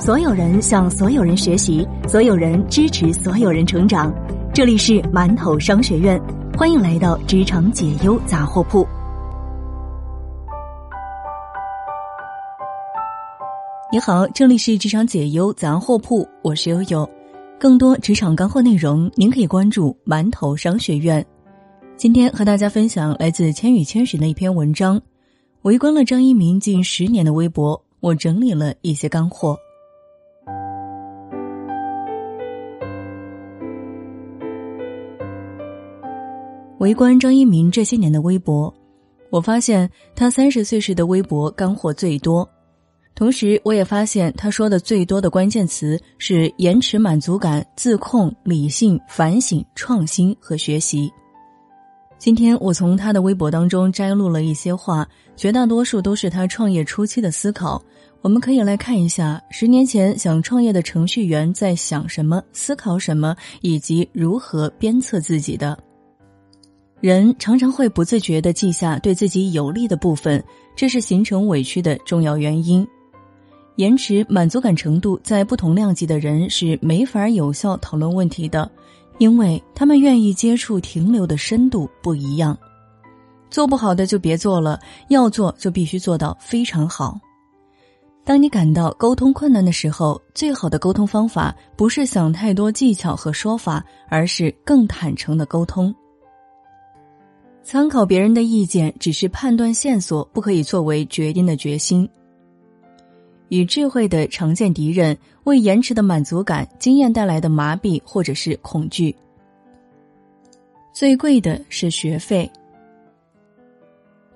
所有人向所有人学习，所有人支持所有人成长。这里是馒头商学院，欢迎来到职场解忧杂货铺。你好，这里是职场解忧杂货铺，我是悠悠。更多职场干货内容，您可以关注馒头商学院。今天和大家分享来自千与千寻的一篇文章，围观了张一鸣近十年的微博，我整理了一些干货。围观张一鸣这些年的微博，我发现他三十岁时的微博干货最多，同时我也发现他说的最多的关键词是延迟满足感、自控、理性、反省、创新和学习。今天我从他的微博当中摘录了一些话，绝大多数都是他创业初期的思考。我们可以来看一下十年前想创业的程序员在想什么、思考什么，以及如何鞭策自己的。人常常会不自觉地记下对自己有利的部分，这是形成委屈的重要原因。延迟满足感程度在不同量级的人是没法有效讨论问题的，因为他们愿意接触停留的深度不一样。做不好的就别做了，要做就必须做到非常好。当你感到沟通困难的时候，最好的沟通方法不是想太多技巧和说法，而是更坦诚的沟通。参考别人的意见只是判断线索，不可以作为决定的决心。与智慧的常见敌人为延迟的满足感、经验带来的麻痹或者是恐惧。最贵的是学费。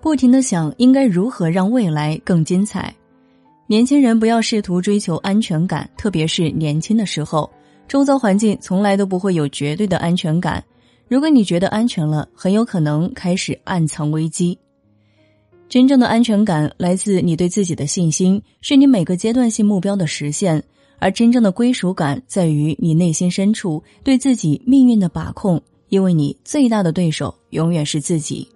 不停的想应该如何让未来更精彩。年轻人不要试图追求安全感，特别是年轻的时候，周遭环境从来都不会有绝对的安全感。如果你觉得安全了，很有可能开始暗藏危机。真正的安全感来自你对自己的信心，是你每个阶段性目标的实现；而真正的归属感在于你内心深处对自己命运的把控，因为你最大的对手永远是自己。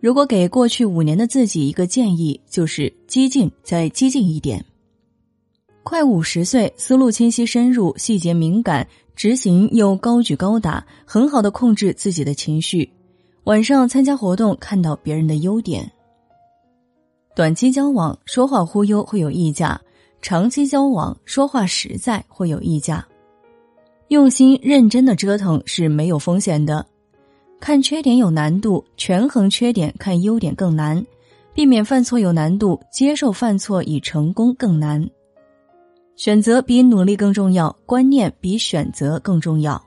如果给过去五年的自己一个建议，就是激进，再激进一点。快五十岁，思路清晰深入，细节敏感。执行又高举高打，很好的控制自己的情绪。晚上参加活动，看到别人的优点。短期交往说话忽悠会有溢价，长期交往说话实在会有溢价。用心认真的折腾是没有风险的。看缺点有难度，权衡缺点看优点更难。避免犯错有难度，接受犯错以成功更难。选择比努力更重要，观念比选择更重要。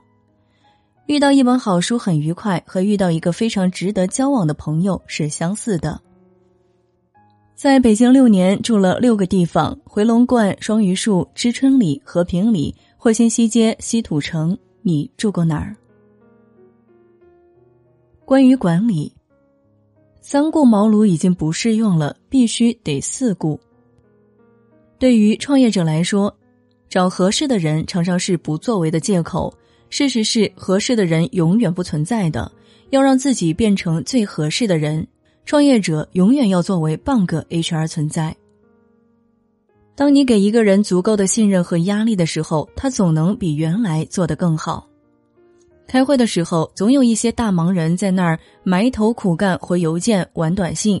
遇到一本好书很愉快，和遇到一个非常值得交往的朋友是相似的。在北京六年，住了六个地方：回龙观、双榆树、知春里、和平里、惠新西街、西土城。你住过哪儿？关于管理，三顾茅庐已经不适用了，必须得四顾。对于创业者来说，找合适的人常常是不作为的借口。事实是，合适的人永远不存在的。要让自己变成最合适的人，创业者永远要作为半个 HR 存在。当你给一个人足够的信任和压力的时候，他总能比原来做得更好。开会的时候，总有一些大忙人在那儿埋头苦干、回邮件、玩短信。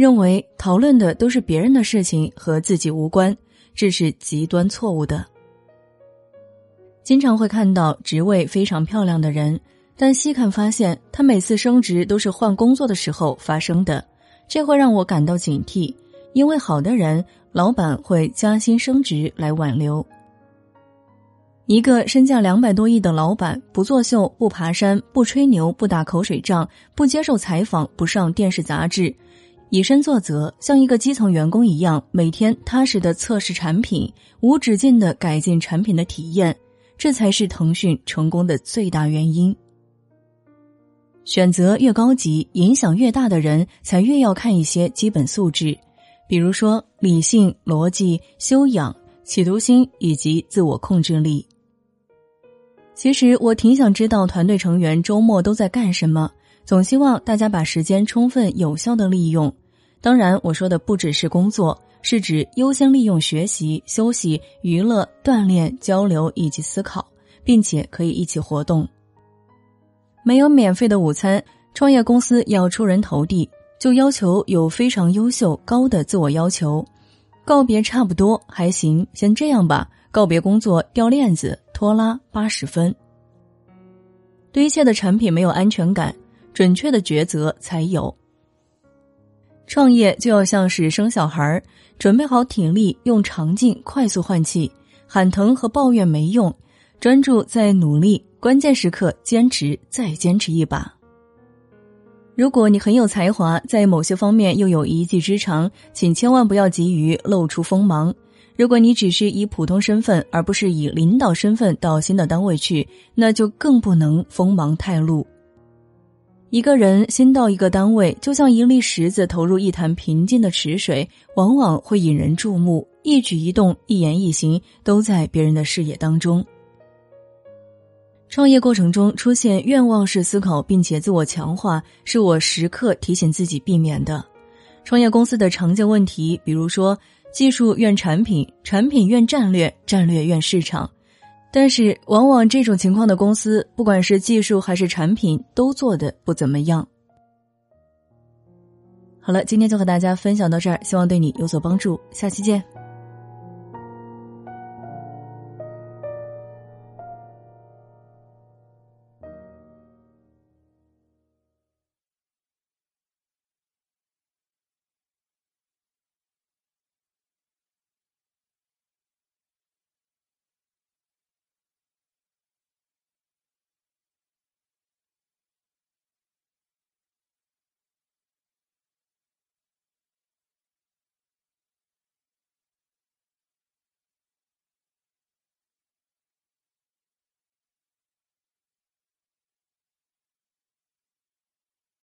认为讨论的都是别人的事情和自己无关，这是极端错误的。经常会看到职位非常漂亮的人，但细看发现他每次升职都是换工作的时候发生的，这会让我感到警惕。因为好的人，老板会加薪升职来挽留。一个身价两百多亿的老板，不作秀，不爬山，不吹牛，不打口水仗，不接受采访，不上电视杂志。以身作则，像一个基层员工一样，每天踏实的测试产品，无止境的改进产品的体验，这才是腾讯成功的最大原因。选择越高级、影响越大的人，才越要看一些基本素质，比如说理性、逻辑、修养、企图心以及自我控制力。其实我挺想知道团队成员周末都在干什么，总希望大家把时间充分有效的利用。当然，我说的不只是工作，是指优先利用学习、休息、娱乐、锻炼、交流以及思考，并且可以一起活动。没有免费的午餐，创业公司要出人头地，就要求有非常优秀、高的自我要求。告别差不多还行，先这样吧。告别工作掉链子，拖拉八十分。对一切的产品没有安全感，准确的抉择才有。创业就要像是生小孩儿准备好体力，用长劲快速换气，喊疼和抱怨没用，专注在努力，关键时刻坚持再坚持一把。如果你很有才华，在某些方面又有一技之长，请千万不要急于露出锋芒。如果你只是以普通身份，而不是以领导身份到新的单位去，那就更不能锋芒太露。一个人新到一个单位，就像一粒石子投入一潭平静的池水，往往会引人注目，一举一动、一言一行都在别人的视野当中。创业过程中出现愿望式思考，并且自我强化，是我时刻提醒自己避免的。创业公司的常见问题，比如说技术怨产品，产品怨战略，战略怨市场。但是，往往这种情况的公司，不管是技术还是产品，都做的不怎么样。好了，今天就和大家分享到这儿，希望对你有所帮助。下期见。